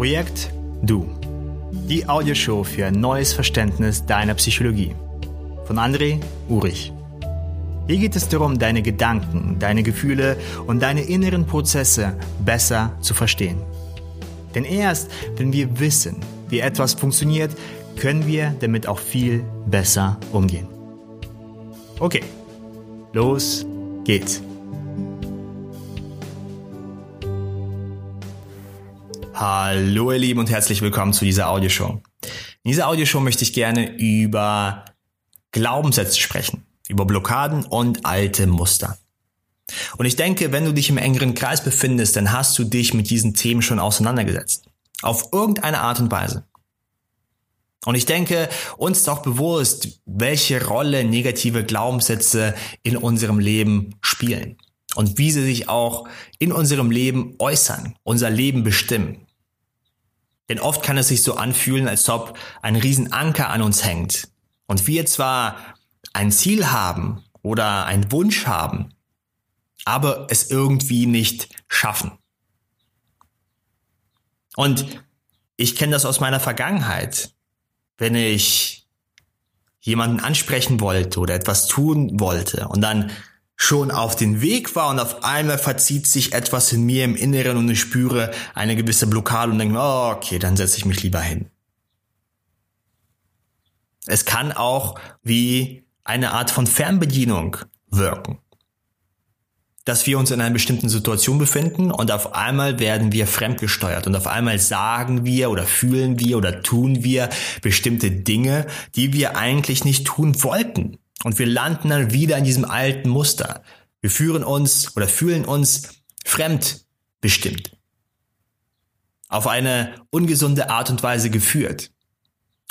Projekt Du. Die Audioshow für ein neues Verständnis deiner Psychologie. Von André Urich. Hier geht es darum, deine Gedanken, deine Gefühle und deine inneren Prozesse besser zu verstehen. Denn erst, wenn wir wissen, wie etwas funktioniert, können wir damit auch viel besser umgehen. Okay, los geht's. Hallo ihr Lieben und herzlich willkommen zu dieser Audioshow. In dieser Audioshow möchte ich gerne über Glaubenssätze sprechen, über Blockaden und alte Muster. Und ich denke, wenn du dich im engeren Kreis befindest, dann hast du dich mit diesen Themen schon auseinandergesetzt. Auf irgendeine Art und Weise. Und ich denke, uns ist auch bewusst, welche Rolle negative Glaubenssätze in unserem Leben spielen und wie sie sich auch in unserem Leben äußern, unser Leben bestimmen. Denn oft kann es sich so anfühlen, als ob ein Riesenanker an uns hängt. Und wir zwar ein Ziel haben oder einen Wunsch haben, aber es irgendwie nicht schaffen. Und ich kenne das aus meiner Vergangenheit. Wenn ich jemanden ansprechen wollte oder etwas tun wollte und dann schon auf den Weg war und auf einmal verzieht sich etwas in mir im Inneren und ich spüre eine gewisse Blockade und denke, oh, okay, dann setze ich mich lieber hin. Es kann auch wie eine Art von Fernbedienung wirken. Dass wir uns in einer bestimmten Situation befinden und auf einmal werden wir fremdgesteuert und auf einmal sagen wir oder fühlen wir oder tun wir bestimmte Dinge, die wir eigentlich nicht tun wollten. Und wir landen dann wieder in diesem alten Muster. Wir führen uns oder fühlen uns fremdbestimmt. Auf eine ungesunde Art und Weise geführt.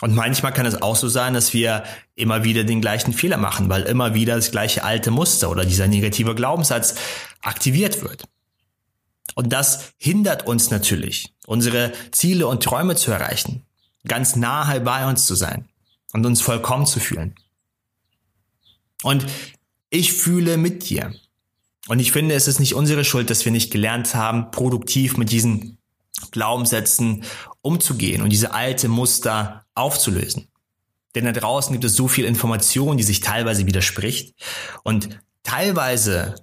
Und manchmal kann es auch so sein, dass wir immer wieder den gleichen Fehler machen, weil immer wieder das gleiche alte Muster oder dieser negative Glaubenssatz aktiviert wird. Und das hindert uns natürlich, unsere Ziele und Träume zu erreichen, ganz nahe bei uns zu sein und uns vollkommen zu fühlen. Und ich fühle mit dir. Und ich finde, es ist nicht unsere Schuld, dass wir nicht gelernt haben, produktiv mit diesen Glaubenssätzen umzugehen und diese alte Muster aufzulösen. Denn da draußen gibt es so viel Information, die sich teilweise widerspricht. Und teilweise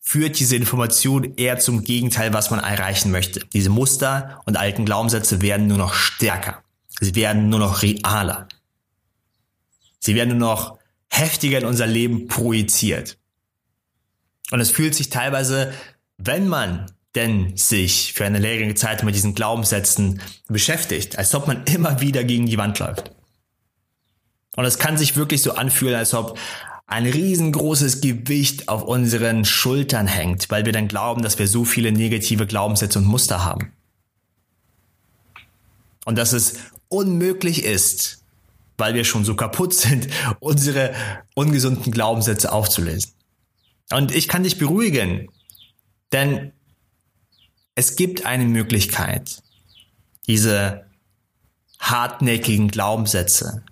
führt diese Information eher zum Gegenteil, was man erreichen möchte. Diese Muster und alten Glaubenssätze werden nur noch stärker. Sie werden nur noch realer. Sie werden nur noch heftiger in unser Leben projiziert. Und es fühlt sich teilweise, wenn man denn sich für eine längere Zeit mit diesen Glaubenssätzen beschäftigt, als ob man immer wieder gegen die Wand läuft. Und es kann sich wirklich so anfühlen, als ob ein riesengroßes Gewicht auf unseren Schultern hängt, weil wir dann glauben, dass wir so viele negative Glaubenssätze und Muster haben. Und dass es unmöglich ist, weil wir schon so kaputt sind, unsere ungesunden Glaubenssätze aufzulösen. Und ich kann dich beruhigen, denn es gibt eine Möglichkeit, diese hartnäckigen Glaubenssätze,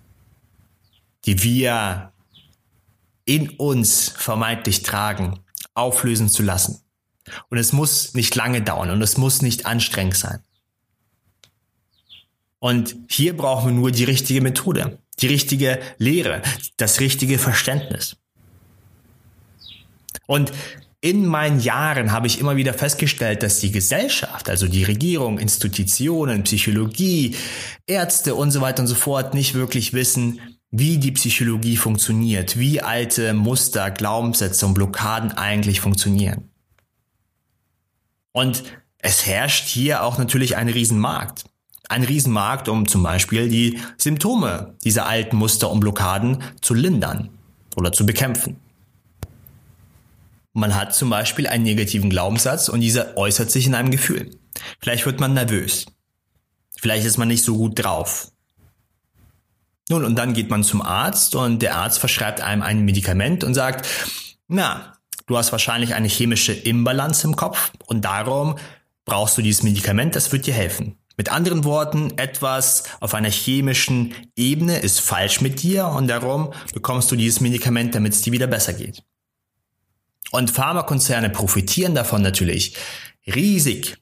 die wir in uns vermeintlich tragen, auflösen zu lassen. Und es muss nicht lange dauern und es muss nicht anstrengend sein. Und hier brauchen wir nur die richtige Methode, die richtige Lehre, das richtige Verständnis. Und in meinen Jahren habe ich immer wieder festgestellt, dass die Gesellschaft, also die Regierung, Institutionen, Psychologie, Ärzte und so weiter und so fort nicht wirklich wissen, wie die Psychologie funktioniert, wie alte Muster, Glaubenssätze und Blockaden eigentlich funktionieren. Und es herrscht hier auch natürlich ein Riesenmarkt ein Riesenmarkt, um zum Beispiel die Symptome dieser alten Muster und Blockaden zu lindern oder zu bekämpfen. Man hat zum Beispiel einen negativen Glaubenssatz und dieser äußert sich in einem Gefühl. Vielleicht wird man nervös. Vielleicht ist man nicht so gut drauf. Nun, und dann geht man zum Arzt und der Arzt verschreibt einem ein Medikament und sagt, na, du hast wahrscheinlich eine chemische Imbalance im Kopf und darum brauchst du dieses Medikament, das wird dir helfen. Mit anderen Worten, etwas auf einer chemischen Ebene ist falsch mit dir und darum bekommst du dieses Medikament, damit es dir wieder besser geht. Und Pharmakonzerne profitieren davon natürlich riesig.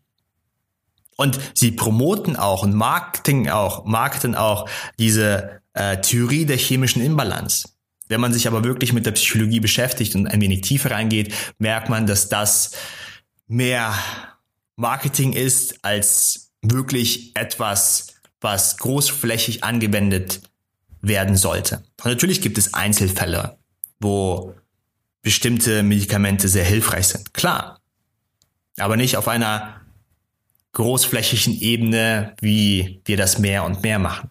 Und sie promoten auch und marketing auch, marketen auch diese äh, Theorie der chemischen Imbalance. Wenn man sich aber wirklich mit der Psychologie beschäftigt und ein wenig tiefer reingeht, merkt man, dass das mehr Marketing ist als wirklich etwas, was großflächig angewendet werden sollte. Und natürlich gibt es Einzelfälle, wo bestimmte Medikamente sehr hilfreich sind. Klar. Aber nicht auf einer großflächigen Ebene, wie wir das mehr und mehr machen.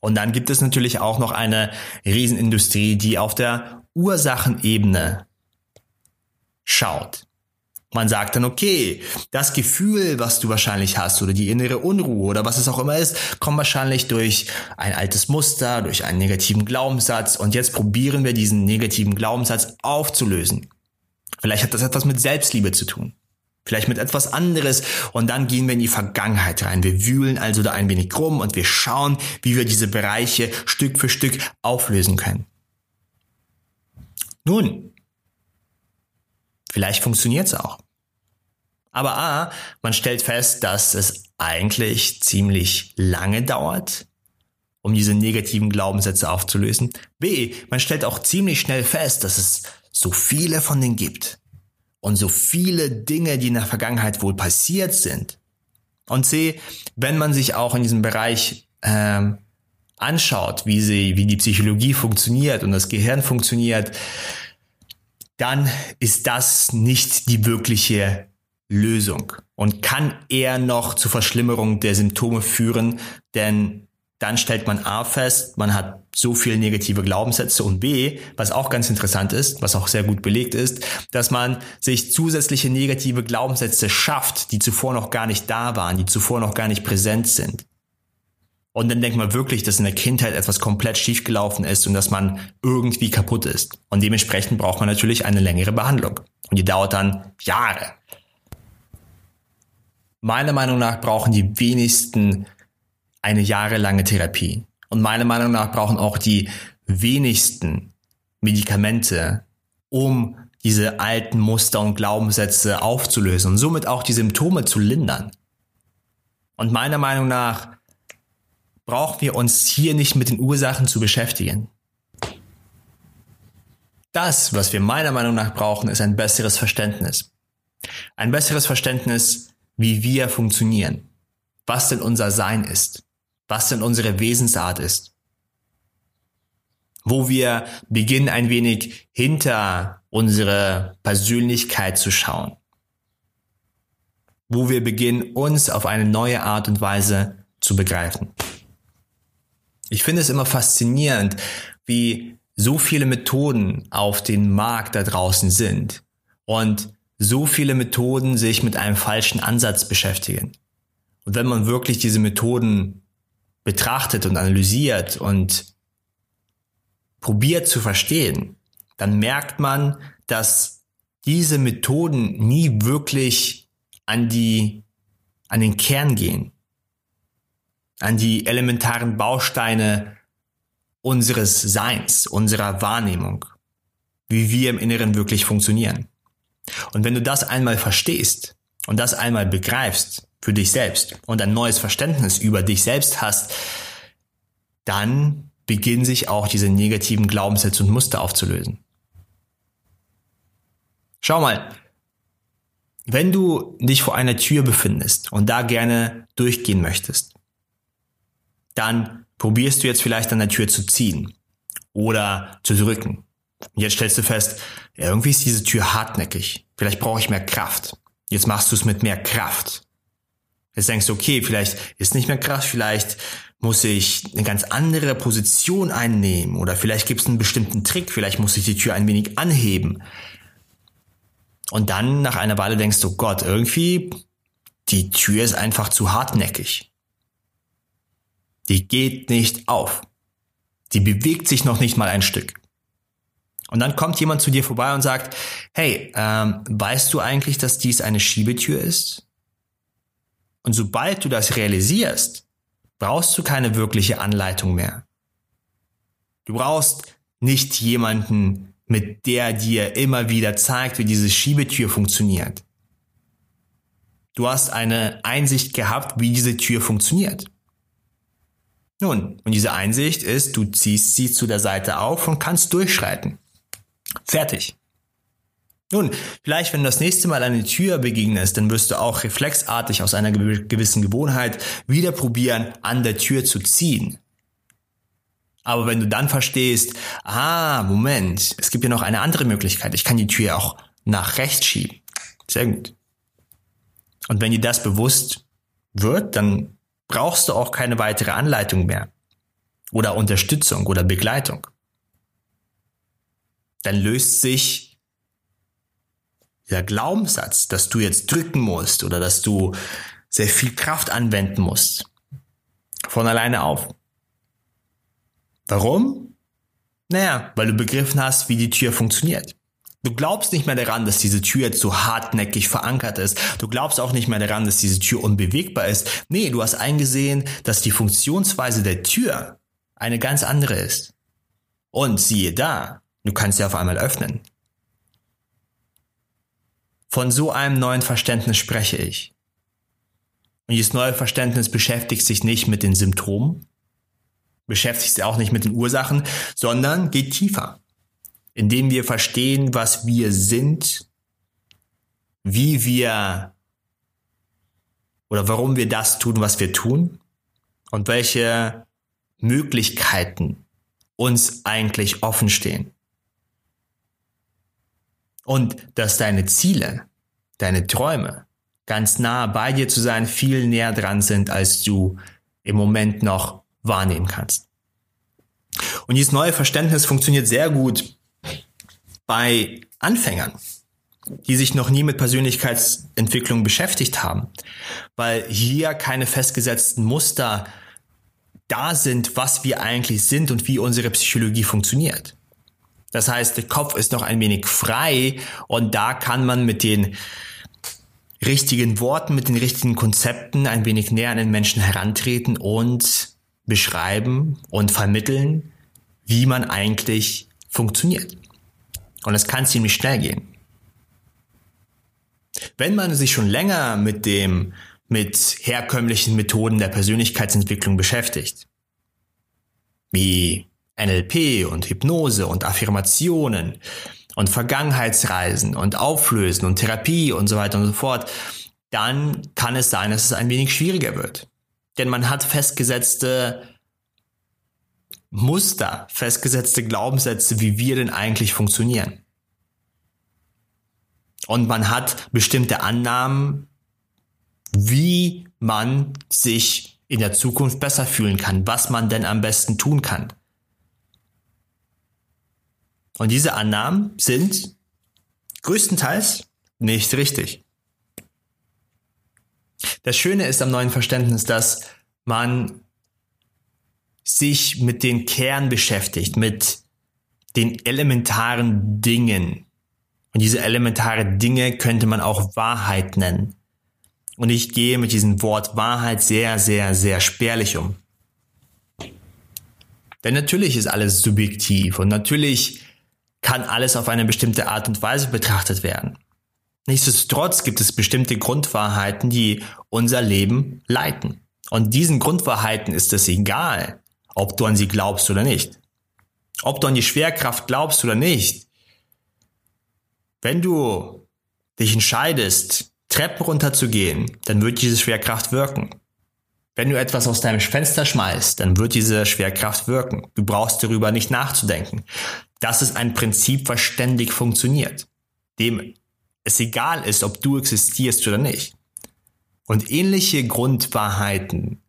Und dann gibt es natürlich auch noch eine Riesenindustrie, die auf der Ursachenebene schaut. Man sagt dann, okay, das Gefühl, was du wahrscheinlich hast oder die innere Unruhe oder was es auch immer ist, kommt wahrscheinlich durch ein altes Muster, durch einen negativen Glaubenssatz und jetzt probieren wir diesen negativen Glaubenssatz aufzulösen. Vielleicht hat das etwas mit Selbstliebe zu tun. Vielleicht mit etwas anderes und dann gehen wir in die Vergangenheit rein. Wir wühlen also da ein wenig rum und wir schauen, wie wir diese Bereiche Stück für Stück auflösen können. Nun, vielleicht funktioniert es auch. Aber A, man stellt fest, dass es eigentlich ziemlich lange dauert, um diese negativen Glaubenssätze aufzulösen. B, man stellt auch ziemlich schnell fest, dass es so viele von denen gibt und so viele Dinge, die in der Vergangenheit wohl passiert sind. Und C, wenn man sich auch in diesem Bereich ähm, anschaut, wie sie, wie die Psychologie funktioniert und das Gehirn funktioniert, dann ist das nicht die wirkliche Lösung und kann eher noch zur Verschlimmerung der Symptome führen, denn dann stellt man A fest, man hat so viele negative Glaubenssätze und B, was auch ganz interessant ist, was auch sehr gut belegt ist, dass man sich zusätzliche negative Glaubenssätze schafft, die zuvor noch gar nicht da waren, die zuvor noch gar nicht präsent sind. Und dann denkt man wirklich, dass in der Kindheit etwas komplett schiefgelaufen ist und dass man irgendwie kaputt ist. Und dementsprechend braucht man natürlich eine längere Behandlung. Und die dauert dann Jahre. Meiner Meinung nach brauchen die wenigsten eine jahrelange Therapie. Und meiner Meinung nach brauchen auch die wenigsten Medikamente, um diese alten Muster und Glaubenssätze aufzulösen und somit auch die Symptome zu lindern. Und meiner Meinung nach brauchen wir uns hier nicht mit den Ursachen zu beschäftigen. Das, was wir meiner Meinung nach brauchen, ist ein besseres Verständnis. Ein besseres Verständnis, wie wir funktionieren, was denn unser Sein ist was denn unsere Wesensart ist. Wo wir beginnen ein wenig hinter unsere Persönlichkeit zu schauen. Wo wir beginnen uns auf eine neue Art und Weise zu begreifen. Ich finde es immer faszinierend, wie so viele Methoden auf den Markt da draußen sind und so viele Methoden sich mit einem falschen Ansatz beschäftigen. Und wenn man wirklich diese Methoden betrachtet und analysiert und probiert zu verstehen, dann merkt man, dass diese Methoden nie wirklich an die, an den Kern gehen, an die elementaren Bausteine unseres Seins, unserer Wahrnehmung, wie wir im Inneren wirklich funktionieren. Und wenn du das einmal verstehst und das einmal begreifst, für dich selbst und ein neues Verständnis über dich selbst hast, dann beginnen sich auch diese negativen Glaubenssätze und Muster aufzulösen. Schau mal, wenn du dich vor einer Tür befindest und da gerne durchgehen möchtest, dann probierst du jetzt vielleicht an der Tür zu ziehen oder zu drücken. Und jetzt stellst du fest, irgendwie ist diese Tür hartnäckig. Vielleicht brauche ich mehr Kraft. Jetzt machst du es mit mehr Kraft. Jetzt denkst du, okay, vielleicht ist nicht mehr krass, vielleicht muss ich eine ganz andere Position einnehmen oder vielleicht gibt es einen bestimmten Trick, vielleicht muss ich die Tür ein wenig anheben. Und dann nach einer Weile denkst du, Gott, irgendwie, die Tür ist einfach zu hartnäckig. Die geht nicht auf. Die bewegt sich noch nicht mal ein Stück. Und dann kommt jemand zu dir vorbei und sagt, hey, ähm, weißt du eigentlich, dass dies eine Schiebetür ist? Und sobald du das realisierst, brauchst du keine wirkliche Anleitung mehr. Du brauchst nicht jemanden, mit der dir immer wieder zeigt, wie diese Schiebetür funktioniert. Du hast eine Einsicht gehabt, wie diese Tür funktioniert. Nun, und diese Einsicht ist, du ziehst sie zu der Seite auf und kannst durchschreiten. Fertig. Nun, vielleicht wenn du das nächste Mal eine Tür begegnest, dann wirst du auch reflexartig aus einer gewissen Gewohnheit wieder probieren, an der Tür zu ziehen. Aber wenn du dann verstehst, ah, Moment, es gibt ja noch eine andere Möglichkeit, ich kann die Tür auch nach rechts schieben. Sehr gut. Und wenn dir das bewusst wird, dann brauchst du auch keine weitere Anleitung mehr oder Unterstützung oder Begleitung. Dann löst sich der Glaubenssatz, dass du jetzt drücken musst oder dass du sehr viel Kraft anwenden musst, von alleine auf. Warum? Naja, weil du begriffen hast, wie die Tür funktioniert. Du glaubst nicht mehr daran, dass diese Tür jetzt so hartnäckig verankert ist. Du glaubst auch nicht mehr daran, dass diese Tür unbewegbar ist. Nee, du hast eingesehen, dass die Funktionsweise der Tür eine ganz andere ist. Und siehe da, du kannst sie auf einmal öffnen. Von so einem neuen Verständnis spreche ich. Und dieses neue Verständnis beschäftigt sich nicht mit den Symptomen, beschäftigt sich auch nicht mit den Ursachen, sondern geht tiefer, indem wir verstehen, was wir sind, wie wir oder warum wir das tun, was wir tun und welche Möglichkeiten uns eigentlich offen stehen. Und dass deine Ziele, deine Träume ganz nah bei dir zu sein, viel näher dran sind, als du im Moment noch wahrnehmen kannst. Und dieses neue Verständnis funktioniert sehr gut bei Anfängern, die sich noch nie mit Persönlichkeitsentwicklung beschäftigt haben, weil hier keine festgesetzten Muster da sind, was wir eigentlich sind und wie unsere Psychologie funktioniert. Das heißt, der Kopf ist noch ein wenig frei und da kann man mit den richtigen Worten, mit den richtigen Konzepten ein wenig näher an den Menschen herantreten und beschreiben und vermitteln, wie man eigentlich funktioniert. Und es kann ziemlich schnell gehen. Wenn man sich schon länger mit dem, mit herkömmlichen Methoden der Persönlichkeitsentwicklung beschäftigt, wie NLP und Hypnose und Affirmationen und Vergangenheitsreisen und Auflösen und Therapie und so weiter und so fort, dann kann es sein, dass es ein wenig schwieriger wird. Denn man hat festgesetzte Muster, festgesetzte Glaubenssätze, wie wir denn eigentlich funktionieren. Und man hat bestimmte Annahmen, wie man sich in der Zukunft besser fühlen kann, was man denn am besten tun kann. Und diese Annahmen sind größtenteils nicht richtig. Das Schöne ist am neuen Verständnis, dass man sich mit den Kern beschäftigt, mit den elementaren Dingen. Und diese elementaren Dinge könnte man auch Wahrheit nennen. Und ich gehe mit diesem Wort Wahrheit sehr, sehr, sehr spärlich um. Denn natürlich ist alles subjektiv und natürlich kann alles auf eine bestimmte Art und Weise betrachtet werden. Nichtsdestotrotz gibt es bestimmte Grundwahrheiten, die unser Leben leiten. Und diesen Grundwahrheiten ist es egal, ob du an sie glaubst oder nicht. Ob du an die Schwerkraft glaubst oder nicht. Wenn du dich entscheidest, Treppen runterzugehen, dann wird diese Schwerkraft wirken. Wenn du etwas aus deinem Fenster schmeißt, dann wird diese Schwerkraft wirken. Du brauchst darüber nicht nachzudenken. Das ist ein Prinzip, was ständig funktioniert. Dem es egal ist, ob du existierst oder nicht. Und ähnliche Grundwahrheiten,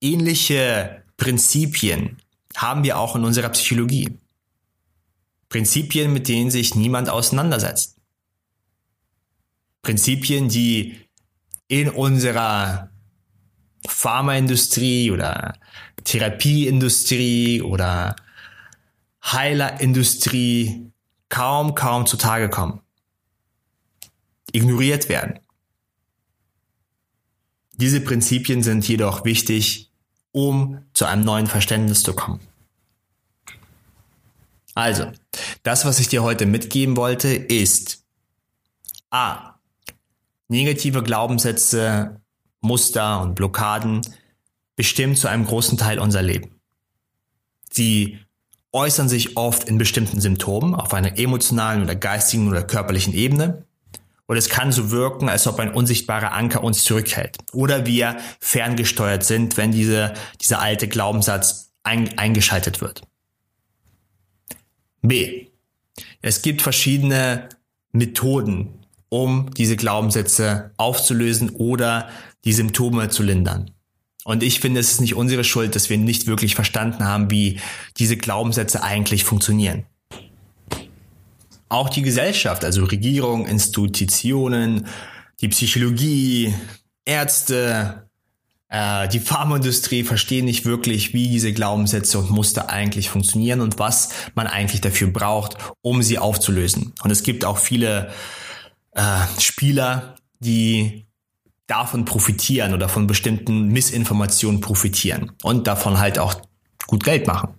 ähnliche Prinzipien haben wir auch in unserer Psychologie. Prinzipien, mit denen sich niemand auseinandersetzt. Prinzipien, die in unserer Pharmaindustrie oder Therapieindustrie oder Heilerindustrie kaum, kaum zutage kommen ignoriert werden. Diese Prinzipien sind jedoch wichtig, um zu einem neuen Verständnis zu kommen. Also, das, was ich dir heute mitgeben wollte, ist A. Negative Glaubenssätze, Muster und Blockaden bestimmen zu einem großen Teil unser Leben. Sie äußern sich oft in bestimmten Symptomen auf einer emotionalen oder geistigen oder körperlichen Ebene. Und es kann so wirken, als ob ein unsichtbarer Anker uns zurückhält. Oder wir ferngesteuert sind, wenn diese, dieser alte Glaubenssatz ein, eingeschaltet wird. B. Es gibt verschiedene Methoden, um diese Glaubenssätze aufzulösen oder die Symptome zu lindern. Und ich finde, es ist nicht unsere Schuld, dass wir nicht wirklich verstanden haben, wie diese Glaubenssätze eigentlich funktionieren. Auch die Gesellschaft, also Regierung, Institutionen, die Psychologie, Ärzte, äh, die Pharmaindustrie verstehen nicht wirklich, wie diese Glaubenssätze und Muster eigentlich funktionieren und was man eigentlich dafür braucht, um sie aufzulösen. Und es gibt auch viele äh, Spieler, die davon profitieren oder von bestimmten Missinformationen profitieren und davon halt auch gut Geld machen.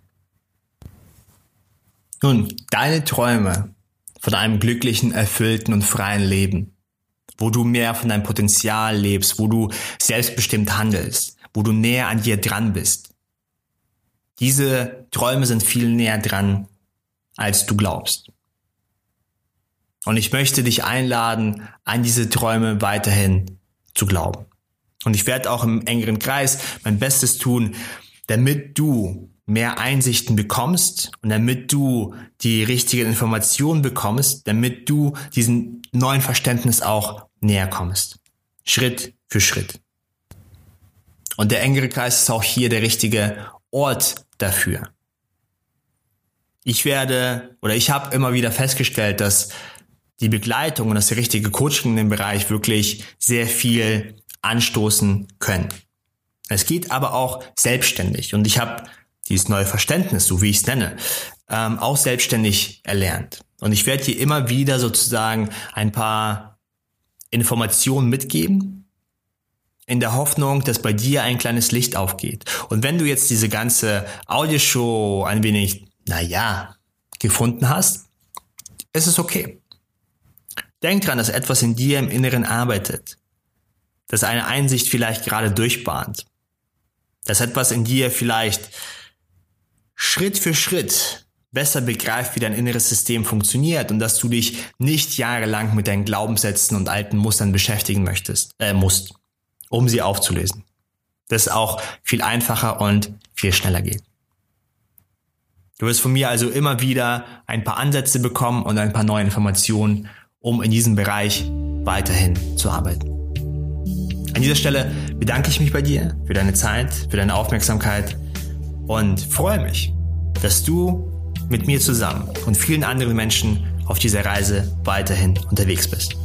Nun, deine Träume von einem glücklichen, erfüllten und freien Leben, wo du mehr von deinem Potenzial lebst, wo du selbstbestimmt handelst, wo du näher an dir dran bist. Diese Träume sind viel näher dran, als du glaubst. Und ich möchte dich einladen, an diese Träume weiterhin zu glauben. Und ich werde auch im engeren Kreis mein Bestes tun, damit du mehr Einsichten bekommst und damit du die richtigen Informationen bekommst, damit du diesem neuen Verständnis auch näher kommst. Schritt für Schritt. Und der engere Kreis ist auch hier der richtige Ort dafür. Ich werde oder ich habe immer wieder festgestellt, dass die Begleitung und das richtige Coaching in dem Bereich wirklich sehr viel anstoßen können. Es geht aber auch selbstständig und ich habe dieses neue Verständnis, so wie ich es nenne, ähm, auch selbstständig erlernt. Und ich werde hier immer wieder sozusagen ein paar Informationen mitgeben, in der Hoffnung, dass bei dir ein kleines Licht aufgeht. Und wenn du jetzt diese ganze Audioshow ein wenig, naja, gefunden hast, ist es okay. Denk dran, dass etwas in dir im Inneren arbeitet, dass eine Einsicht vielleicht gerade durchbahnt, dass etwas in dir vielleicht Schritt für Schritt besser begreift, wie dein inneres System funktioniert und dass du dich nicht jahrelang mit deinen Glaubenssätzen und alten Mustern beschäftigen möchtest, äh, musst, um sie aufzulösen. Das auch viel einfacher und viel schneller geht. Du wirst von mir also immer wieder ein paar Ansätze bekommen und ein paar neue Informationen um in diesem Bereich weiterhin zu arbeiten. An dieser Stelle bedanke ich mich bei dir für deine Zeit, für deine Aufmerksamkeit und freue mich, dass du mit mir zusammen und vielen anderen Menschen auf dieser Reise weiterhin unterwegs bist.